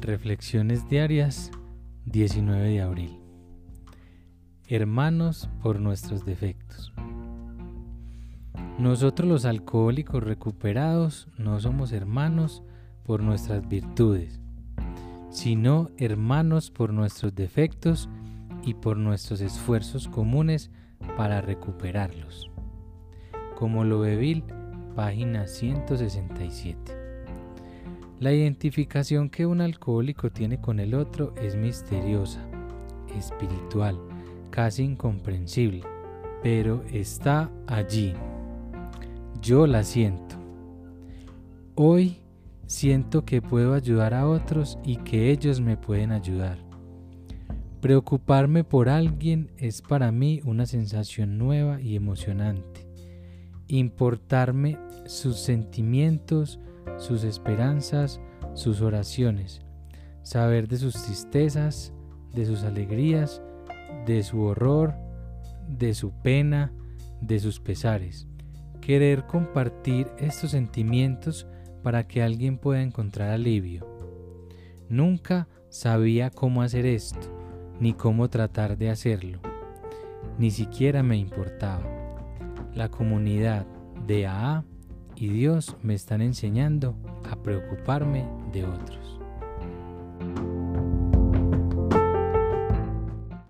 Reflexiones diarias 19 de abril. Hermanos por nuestros defectos. Nosotros los alcohólicos recuperados no somos hermanos por nuestras virtudes, sino hermanos por nuestros defectos y por nuestros esfuerzos comunes para recuperarlos. Como lo Bill, página 167. La identificación que un alcohólico tiene con el otro es misteriosa, espiritual, casi incomprensible, pero está allí. Yo la siento. Hoy siento que puedo ayudar a otros y que ellos me pueden ayudar. Preocuparme por alguien es para mí una sensación nueva y emocionante. Importarme sus sentimientos, sus esperanzas, sus oraciones, saber de sus tristezas, de sus alegrías, de su horror, de su pena, de sus pesares. Querer compartir estos sentimientos para que alguien pueda encontrar alivio. Nunca sabía cómo hacer esto, ni cómo tratar de hacerlo. Ni siquiera me importaba. La comunidad de AA y Dios me están enseñando a preocuparme de otros.